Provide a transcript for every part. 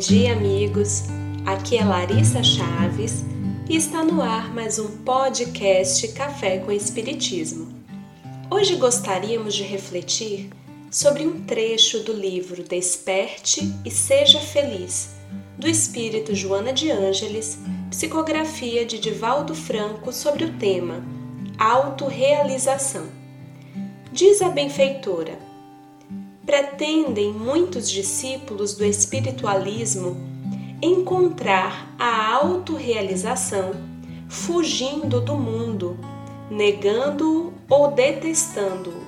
dia, amigos. Aqui é Larissa Chaves e está no ar mais um podcast Café com Espiritismo. Hoje gostaríamos de refletir sobre um trecho do livro Desperte e Seja Feliz, do espírito Joana de Ângeles, psicografia de Divaldo Franco sobre o tema Autorrealização. Diz a benfeitora pretendem muitos discípulos do espiritualismo encontrar a autorrealização fugindo do mundo, negando-o ou detestando-o.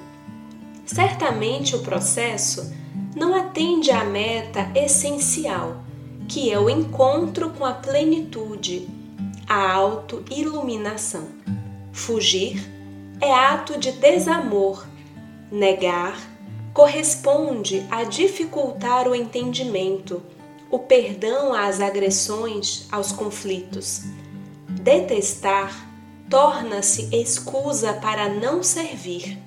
Certamente o processo não atende à meta essencial, que é o encontro com a plenitude, a autoiluminação. Fugir é ato de desamor, negar corresponde a dificultar o entendimento, o perdão às agressões, aos conflitos. Detestar torna-se excusa para não servir.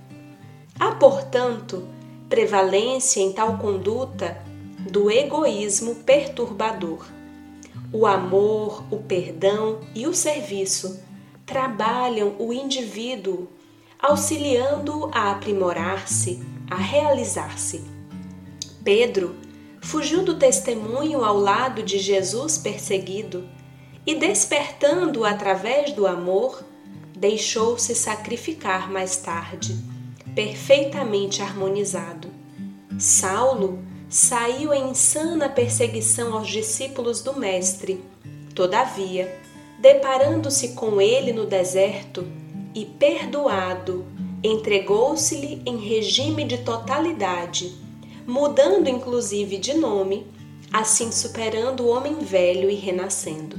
Há, portanto, prevalência em tal conduta do egoísmo perturbador. O amor, o perdão e o serviço trabalham o indivíduo, auxiliando-o a aprimorar-se a realizar-se. Pedro fugiu do testemunho ao lado de Jesus perseguido e, despertando através do amor, deixou-se sacrificar mais tarde, perfeitamente harmonizado. Saulo saiu em insana perseguição aos discípulos do Mestre. Todavia, deparando-se com ele no deserto e perdoado entregou-se-lhe em regime de totalidade, mudando inclusive de nome, assim superando o homem velho e renascendo.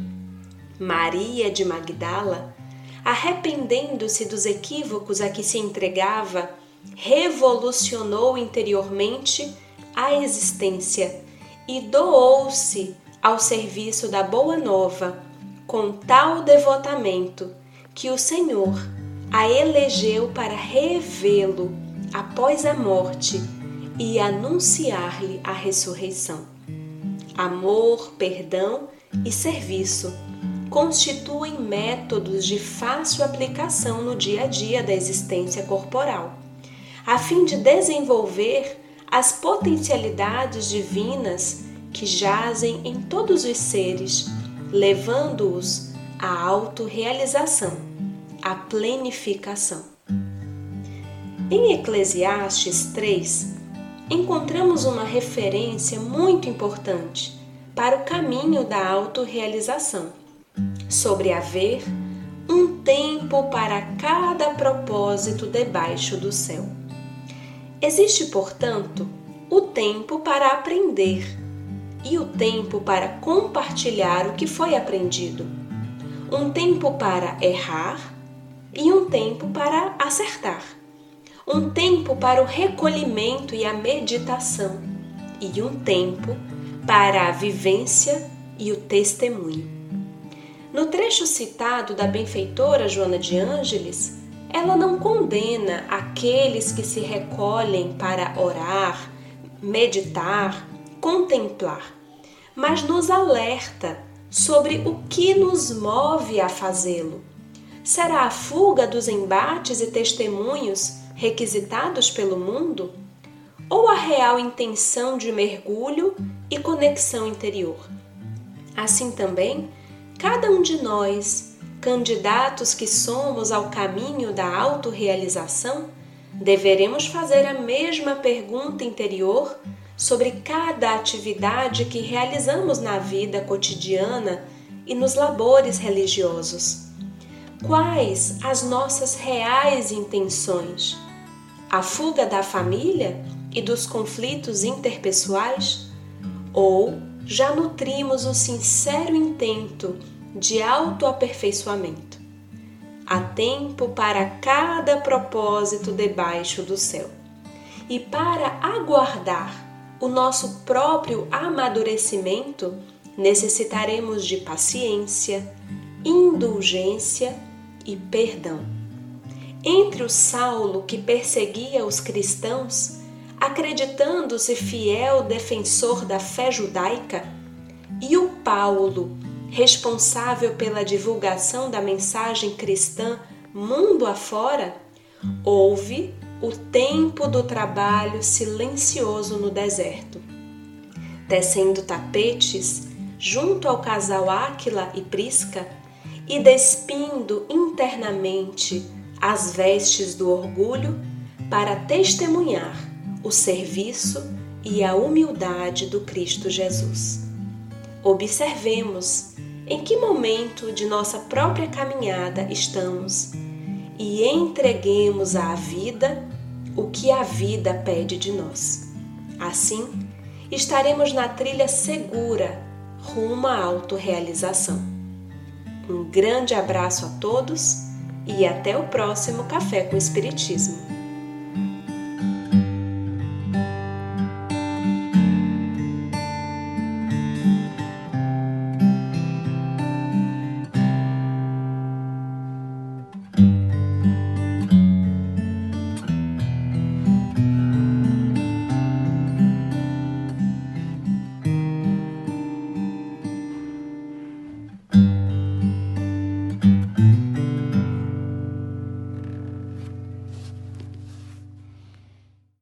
Maria de Magdala, arrependendo-se dos equívocos a que se entregava, revolucionou interiormente a existência e doou-se ao serviço da Boa Nova com tal devotamento que o Senhor a elegeu para revê-lo após a morte e anunciar-lhe a ressurreição. Amor, perdão e serviço constituem métodos de fácil aplicação no dia a dia da existência corporal, a fim de desenvolver as potencialidades divinas que jazem em todos os seres, levando-os à autorrealização a plenificação. Em Eclesiastes 3, encontramos uma referência muito importante para o caminho da autorrealização, sobre haver um tempo para cada propósito debaixo do céu. Existe, portanto, o tempo para aprender e o tempo para compartilhar o que foi aprendido, um tempo para errar e um tempo para acertar, um tempo para o recolhimento e a meditação, e um tempo para a vivência e o testemunho. No trecho citado da benfeitora Joana de Ângeles, ela não condena aqueles que se recolhem para orar, meditar, contemplar, mas nos alerta sobre o que nos move a fazê-lo Será a fuga dos embates e testemunhos requisitados pelo mundo? Ou a real intenção de mergulho e conexão interior? Assim também, cada um de nós, candidatos que somos ao caminho da autorrealização, deveremos fazer a mesma pergunta interior sobre cada atividade que realizamos na vida cotidiana e nos labores religiosos quais as nossas reais intenções? A fuga da família e dos conflitos interpessoais? Ou já nutrimos o sincero intento de autoaperfeiçoamento? Há tempo para cada propósito debaixo do céu. E para aguardar o nosso próprio amadurecimento, necessitaremos de paciência, indulgência e perdão. Entre o Saulo que perseguia os cristãos, acreditando-se fiel defensor da fé judaica, e o Paulo, responsável pela divulgação da mensagem cristã mundo afora, houve o tempo do trabalho silencioso no deserto. Tecendo tapetes junto ao casal Áquila e Prisca e despindo internamente as vestes do orgulho para testemunhar o serviço e a humildade do Cristo Jesus. Observemos em que momento de nossa própria caminhada estamos e entreguemos à vida o que a vida pede de nós. Assim, estaremos na trilha segura rumo à autorrealização. Um grande abraço a todos e até o próximo Café com Espiritismo.